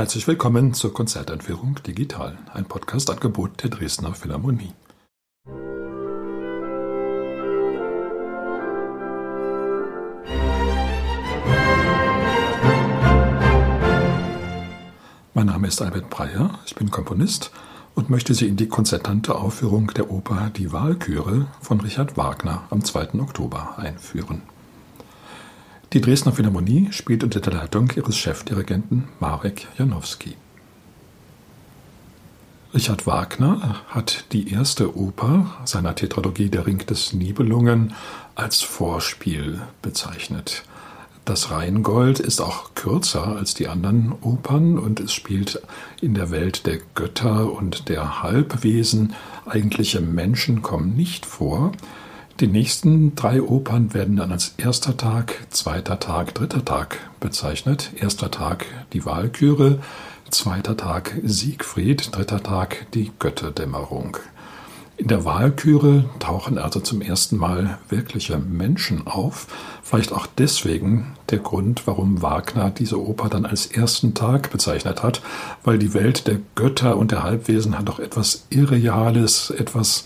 Herzlich willkommen zur Konzerteinführung Digital, ein Podcast-Angebot der Dresdner Philharmonie. Mein Name ist Albert Breyer, ich bin Komponist und möchte Sie in die konzertante Aufführung der Oper Die Wahlchöre von Richard Wagner am 2. Oktober einführen. Die Dresdner Philharmonie spielt unter der Leitung ihres Chefdirigenten Marek Janowski. Richard Wagner hat die erste Oper seiner Tetralogie Der Ring des Nibelungen als Vorspiel bezeichnet. Das Rheingold ist auch kürzer als die anderen Opern und es spielt in der Welt der Götter und der Halbwesen. Eigentliche Menschen kommen nicht vor. Die nächsten drei Opern werden dann als erster Tag, zweiter Tag, dritter Tag bezeichnet. Erster Tag die Walküre, zweiter Tag Siegfried, dritter Tag die Götterdämmerung. In der Wahlküre tauchen also zum ersten Mal wirkliche Menschen auf. Vielleicht auch deswegen der Grund, warum Wagner diese Oper dann als ersten Tag bezeichnet hat, weil die Welt der Götter und der Halbwesen hat doch etwas Irreales, etwas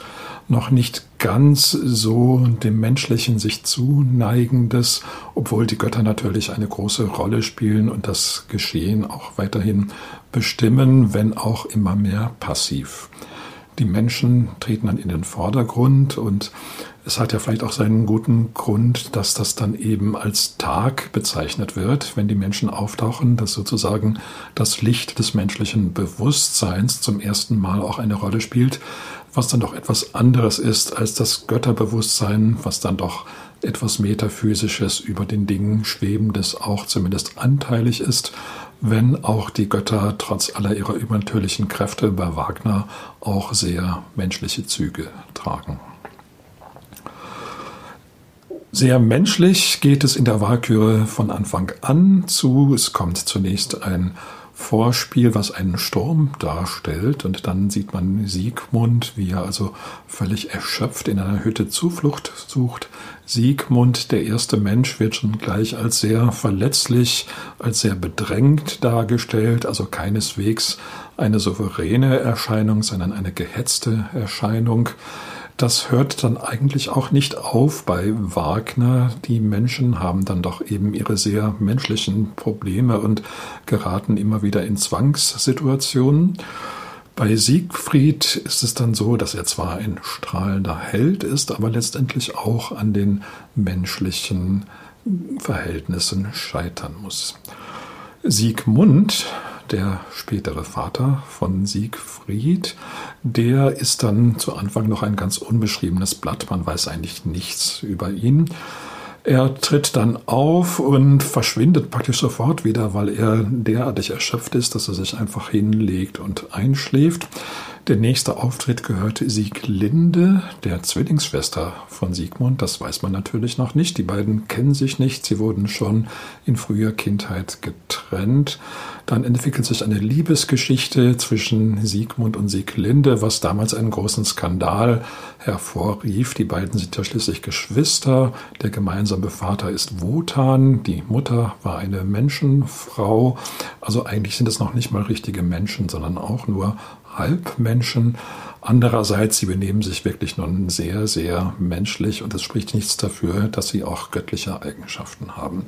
noch nicht ganz so dem Menschlichen sich zuneigendes, obwohl die Götter natürlich eine große Rolle spielen und das Geschehen auch weiterhin bestimmen, wenn auch immer mehr passiv. Die Menschen treten dann in den Vordergrund und es hat ja vielleicht auch seinen guten Grund, dass das dann eben als Tag bezeichnet wird, wenn die Menschen auftauchen, dass sozusagen das Licht des menschlichen Bewusstseins zum ersten Mal auch eine Rolle spielt, was dann doch etwas anderes ist als das Götterbewusstsein, was dann doch etwas Metaphysisches über den Dingen Schwebendes auch zumindest anteilig ist, wenn auch die Götter trotz aller ihrer übernatürlichen Kräfte bei Wagner auch sehr menschliche Züge tragen. Sehr menschlich geht es in der Walküre von Anfang an zu. Es kommt zunächst ein Vorspiel, was einen Sturm darstellt. Und dann sieht man Siegmund, wie er also völlig erschöpft in einer Hütte Zuflucht sucht. Siegmund, der erste Mensch, wird schon gleich als sehr verletzlich, als sehr bedrängt dargestellt, also keineswegs eine souveräne Erscheinung, sondern eine gehetzte Erscheinung. Das hört dann eigentlich auch nicht auf bei Wagner. Die Menschen haben dann doch eben ihre sehr menschlichen Probleme und geraten immer wieder in Zwangssituationen. Bei Siegfried ist es dann so, dass er zwar ein strahlender Held ist, aber letztendlich auch an den menschlichen Verhältnissen scheitern muss. Siegmund der spätere Vater von Siegfried, der ist dann zu Anfang noch ein ganz unbeschriebenes Blatt. Man weiß eigentlich nichts über ihn. Er tritt dann auf und verschwindet praktisch sofort wieder, weil er derartig erschöpft ist, dass er sich einfach hinlegt und einschläft. Der nächste Auftritt gehört Sieglinde, der Zwillingsschwester von Siegmund. Das weiß man natürlich noch nicht. Die beiden kennen sich nicht. Sie wurden schon in früher Kindheit getrennt. Dann entwickelt sich eine Liebesgeschichte zwischen Siegmund und Sieglinde, was damals einen großen Skandal hervorrief. Die beiden sind ja schließlich Geschwister. Der gemeinsame Vater ist Wotan, die Mutter war eine Menschenfrau. Also eigentlich sind es noch nicht mal richtige Menschen, sondern auch nur Halbmenschen. Andererseits, sie benehmen sich wirklich nun sehr, sehr menschlich und es spricht nichts dafür, dass sie auch göttliche Eigenschaften haben.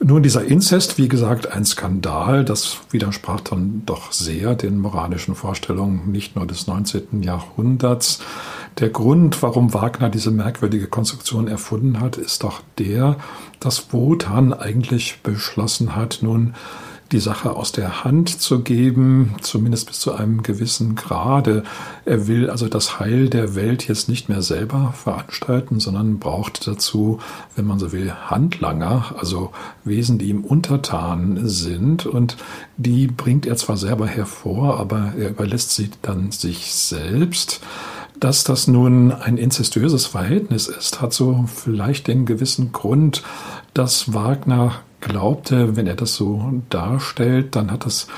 Nun, dieser Inzest, wie gesagt, ein Skandal, das widersprach dann doch sehr den moralischen Vorstellungen nicht nur des 19. Jahrhunderts. Der Grund, warum Wagner diese merkwürdige Konstruktion erfunden hat, ist doch der, dass Wotan eigentlich beschlossen hat, nun die Sache aus der Hand zu geben, zumindest bis zu einem gewissen Grade. Er will also das Heil der Welt jetzt nicht mehr selber veranstalten, sondern braucht dazu, wenn man so will, Handlanger, also Wesen, die ihm untertan sind. Und die bringt er zwar selber hervor, aber er überlässt sie dann sich selbst. Dass das nun ein inzestuöses Verhältnis ist, hat so vielleicht den gewissen Grund, dass Wagner glaubte, wenn er das so darstellt, dann hat das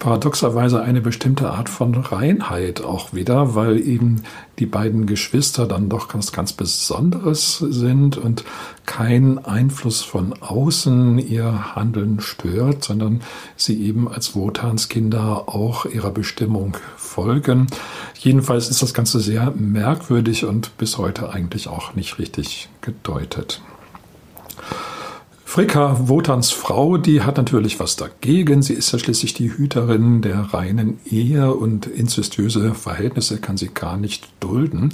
paradoxerweise eine bestimmte Art von Reinheit auch wieder, weil eben die beiden Geschwister dann doch ganz, ganz Besonderes sind und kein Einfluss von außen ihr Handeln stört, sondern sie eben als Wotans Kinder auch ihrer Bestimmung folgen. Jedenfalls ist das Ganze sehr merkwürdig und bis heute eigentlich auch nicht richtig gedeutet. Fricka, Wotans Frau, die hat natürlich was dagegen. Sie ist ja schließlich die Hüterin der reinen Ehe und inzestiöse Verhältnisse kann sie gar nicht dulden.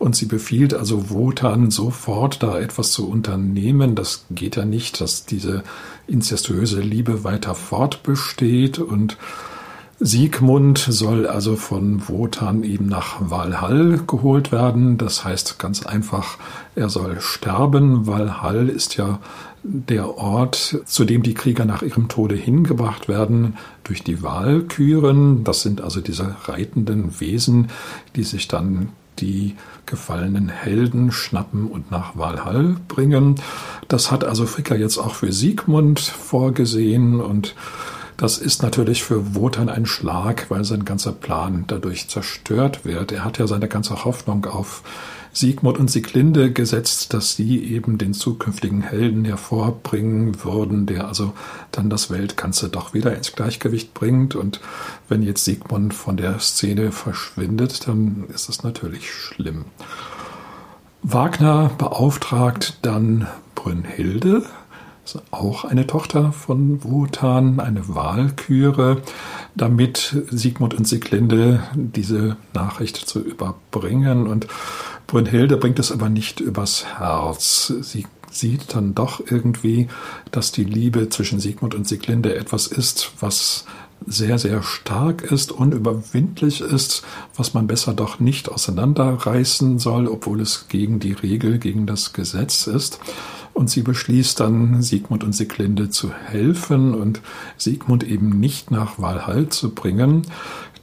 Und sie befiehlt also Wotan sofort da etwas zu unternehmen. Das geht ja nicht, dass diese inzestuöse Liebe weiter fortbesteht und Siegmund soll also von Wotan eben nach Valhall geholt werden. Das heißt ganz einfach, er soll sterben. Valhall ist ja der Ort, zu dem die Krieger nach ihrem Tode hingebracht werden durch die Walküren. Das sind also diese reitenden Wesen, die sich dann die gefallenen Helden schnappen und nach Valhall bringen. Das hat also Fricker jetzt auch für Siegmund vorgesehen und das ist natürlich für Wotan ein Schlag, weil sein ganzer Plan dadurch zerstört wird. Er hat ja seine ganze Hoffnung auf Siegmund und Sieglinde gesetzt, dass sie eben den zukünftigen Helden hervorbringen würden, der also dann das Weltganze doch wieder ins Gleichgewicht bringt. Und wenn jetzt Siegmund von der Szene verschwindet, dann ist das natürlich schlimm. Wagner beauftragt dann Brünnhilde, auch eine Tochter von Wotan, eine Wahlküre, damit Siegmund und Sieglinde diese Nachricht zu überbringen. Und Brünnhilde bringt es aber nicht übers Herz. Sie sieht dann doch irgendwie, dass die Liebe zwischen Siegmund und Sieglinde etwas ist, was sehr, sehr stark ist, unüberwindlich ist, was man besser doch nicht auseinanderreißen soll, obwohl es gegen die Regel, gegen das Gesetz ist. Und sie beschließt dann, Siegmund und Sieglinde zu helfen und Siegmund eben nicht nach Walhall zu bringen.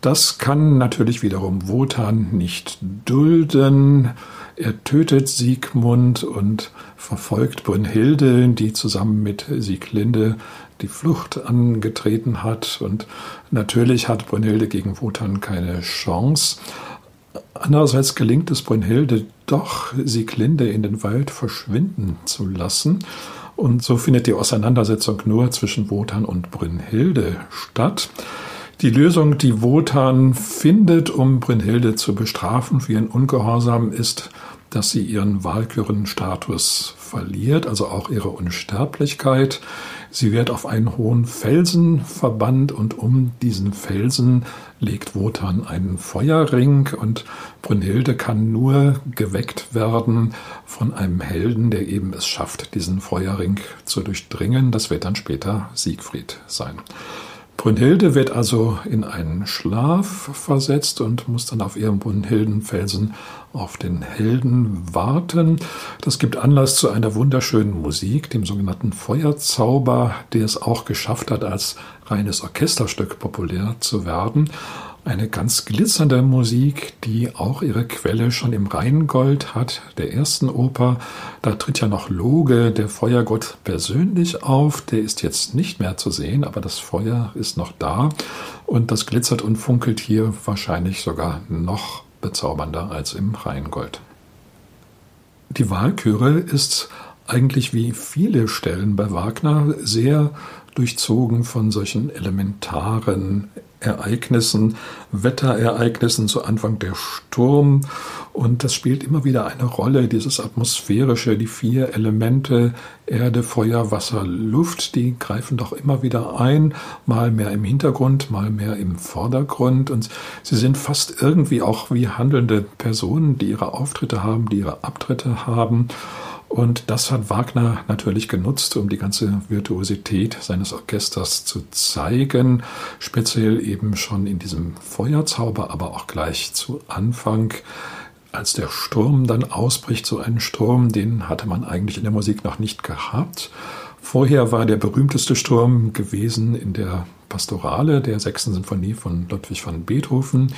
Das kann natürlich wiederum Wotan nicht dulden. Er tötet Siegmund und verfolgt Brünnhilde, die zusammen mit Sieglinde die Flucht angetreten hat. Und natürlich hat Brünnhilde gegen Wotan keine Chance. Andererseits gelingt es Brünnhilde doch, Sieglinde in den Wald verschwinden zu lassen. Und so findet die Auseinandersetzung nur zwischen Wotan und Brünnhilde statt. Die Lösung, die Wotan findet, um Brünnhilde zu bestrafen für ihren Ungehorsam, ist, dass sie ihren Walkürenstatus verliert, also auch ihre Unsterblichkeit. Sie wird auf einen hohen Felsen verbannt und um diesen Felsen legt Wotan einen Feuerring und Brünnhilde kann nur geweckt werden von einem Helden, der eben es schafft, diesen Feuerring zu durchdringen. Das wird dann später Siegfried sein. Brünnhilde wird also in einen Schlaf versetzt und muss dann auf ihrem Brünnhildenfelsen auf den Helden warten. Das gibt Anlass zu einer wunderschönen Musik, dem sogenannten Feuerzauber, der es auch geschafft hat, als reines Orchesterstück populär zu werden. Eine ganz glitzernde Musik, die auch ihre Quelle schon im Rheingold hat, der ersten Oper. Da tritt ja noch Loge, der Feuergott, persönlich auf. Der ist jetzt nicht mehr zu sehen, aber das Feuer ist noch da. Und das glitzert und funkelt hier wahrscheinlich sogar noch bezaubernder als im Rheingold. Die Wahlchöre ist eigentlich wie viele Stellen bei Wagner sehr durchzogen von solchen elementaren Ereignissen, Wetterereignissen, zu Anfang der Sturm. Und das spielt immer wieder eine Rolle, dieses atmosphärische, die vier Elemente, Erde, Feuer, Wasser, Luft, die greifen doch immer wieder ein, mal mehr im Hintergrund, mal mehr im Vordergrund. Und sie sind fast irgendwie auch wie handelnde Personen, die ihre Auftritte haben, die ihre Abtritte haben. Und das hat Wagner natürlich genutzt, um die ganze Virtuosität seines Orchesters zu zeigen, speziell eben schon in diesem Feuerzauber, aber auch gleich zu Anfang, als der Sturm dann ausbricht, so einen Sturm, den hatte man eigentlich in der Musik noch nicht gehabt. Vorher war der berühmteste Sturm gewesen in der Pastorale der sechsten Sinfonie von Ludwig van Beethoven,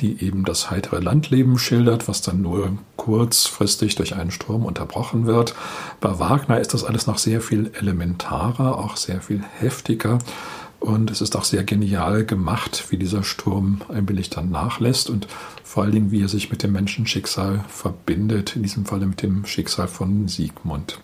die eben das heitere Landleben schildert, was dann nur kurzfristig durch einen Sturm unterbrochen wird. Bei Wagner ist das alles noch sehr viel elementarer, auch sehr viel heftiger. Und es ist auch sehr genial gemacht, wie dieser Sturm allmählich dann nachlässt und vor allen Dingen, wie er sich mit dem Menschenschicksal verbindet, in diesem Falle mit dem Schicksal von Siegmund.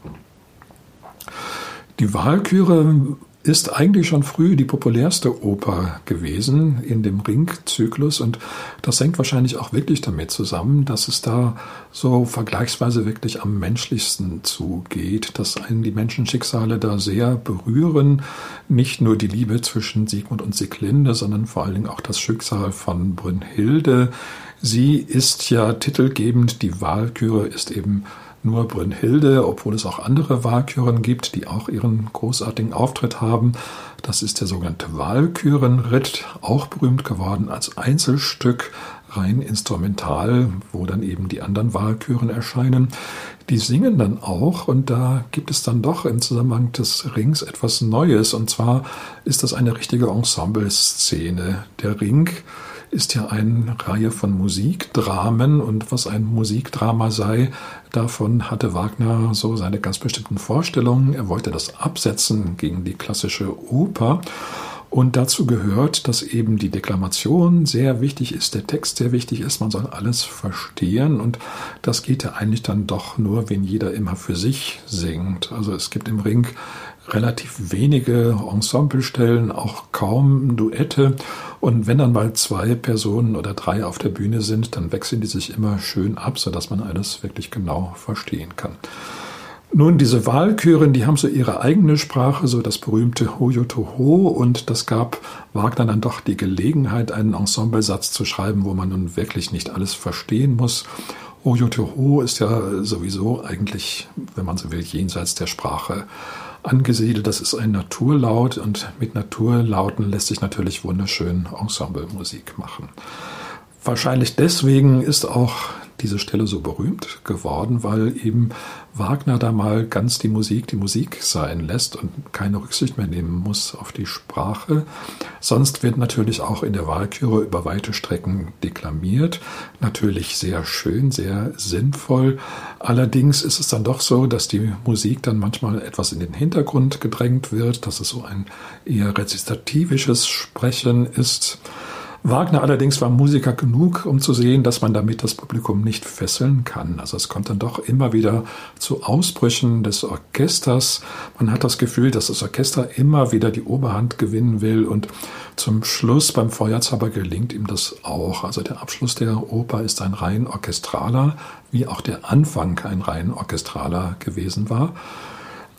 Die Wahlküre ist eigentlich schon früh die populärste Oper gewesen in dem Ringzyklus und das hängt wahrscheinlich auch wirklich damit zusammen, dass es da so vergleichsweise wirklich am menschlichsten zugeht, dass einen die Menschenschicksale da sehr berühren, nicht nur die Liebe zwischen Siegmund und Sieglinde, sondern vor allen Dingen auch das Schicksal von Brünnhilde. Sie ist ja titelgebend, die Wahlküre ist eben nur Brünnhilde, obwohl es auch andere Walküren gibt, die auch ihren großartigen Auftritt haben. Das ist der sogenannte Walkürenritt, auch berühmt geworden als Einzelstück, rein instrumental, wo dann eben die anderen Walküren erscheinen. Die singen dann auch und da gibt es dann doch im Zusammenhang des Rings etwas Neues und zwar ist das eine richtige Ensembleszene. Der Ring ist ja eine Reihe von Musikdramen und was ein Musikdrama sei, davon hatte Wagner so seine ganz bestimmten Vorstellungen. Er wollte das absetzen gegen die klassische Oper. Und dazu gehört, dass eben die Deklamation sehr wichtig ist, der Text sehr wichtig ist, man soll alles verstehen und das geht ja eigentlich dann doch nur, wenn jeder immer für sich singt. Also es gibt im Ring relativ wenige Ensemblestellen, auch kaum Duette. Und wenn dann mal zwei Personen oder drei auf der Bühne sind, dann wechseln die sich immer schön ab, sodass man alles wirklich genau verstehen kann. Nun, diese Wahlchören, die haben so ihre eigene Sprache, so das berühmte Hoyotoho, und das gab Wagner dann doch die Gelegenheit, einen Ensemblesatz zu schreiben, wo man nun wirklich nicht alles verstehen muss. Hoyotoho ist ja sowieso eigentlich, wenn man so will, jenseits der Sprache angesiedelt. Das ist ein Naturlaut und mit Naturlauten lässt sich natürlich wunderschön Ensemblemusik machen. Wahrscheinlich deswegen ist auch diese Stelle so berühmt geworden, weil eben Wagner da mal ganz die Musik die Musik sein lässt und keine Rücksicht mehr nehmen muss auf die Sprache. Sonst wird natürlich auch in der Wahlküre über weite Strecken deklamiert. Natürlich sehr schön, sehr sinnvoll. Allerdings ist es dann doch so, dass die Musik dann manchmal etwas in den Hintergrund gedrängt wird, dass es so ein eher rezitativisches Sprechen ist. Wagner allerdings war Musiker genug, um zu sehen, dass man damit das Publikum nicht fesseln kann. Also es kommt dann doch immer wieder zu Ausbrüchen des Orchesters. Man hat das Gefühl, dass das Orchester immer wieder die Oberhand gewinnen will und zum Schluss beim Feuerzauber gelingt ihm das auch. Also der Abschluss der Oper ist ein rein orchestraler, wie auch der Anfang ein rein orchestraler gewesen war.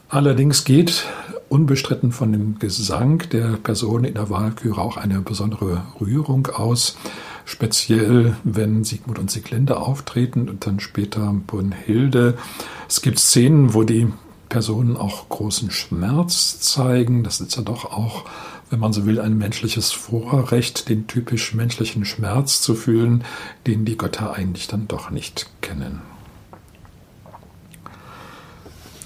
Allerdings geht unbestritten von dem Gesang der Person in der Wahlküre auch eine besondere Rührung aus. Speziell, wenn Sigmund und Sieglinde auftreten und dann später Brunhilde. Es gibt Szenen, wo die Personen auch großen Schmerz zeigen. Das ist ja doch auch, wenn man so will, ein menschliches Vorrecht, den typisch menschlichen Schmerz zu fühlen, den die Götter eigentlich dann doch nicht kennen.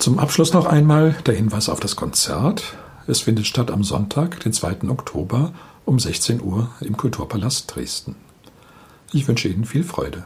Zum Abschluss noch einmal der Hinweis auf das Konzert. Es findet statt am Sonntag, den 2. Oktober um 16 Uhr im Kulturpalast Dresden. Ich wünsche Ihnen viel Freude.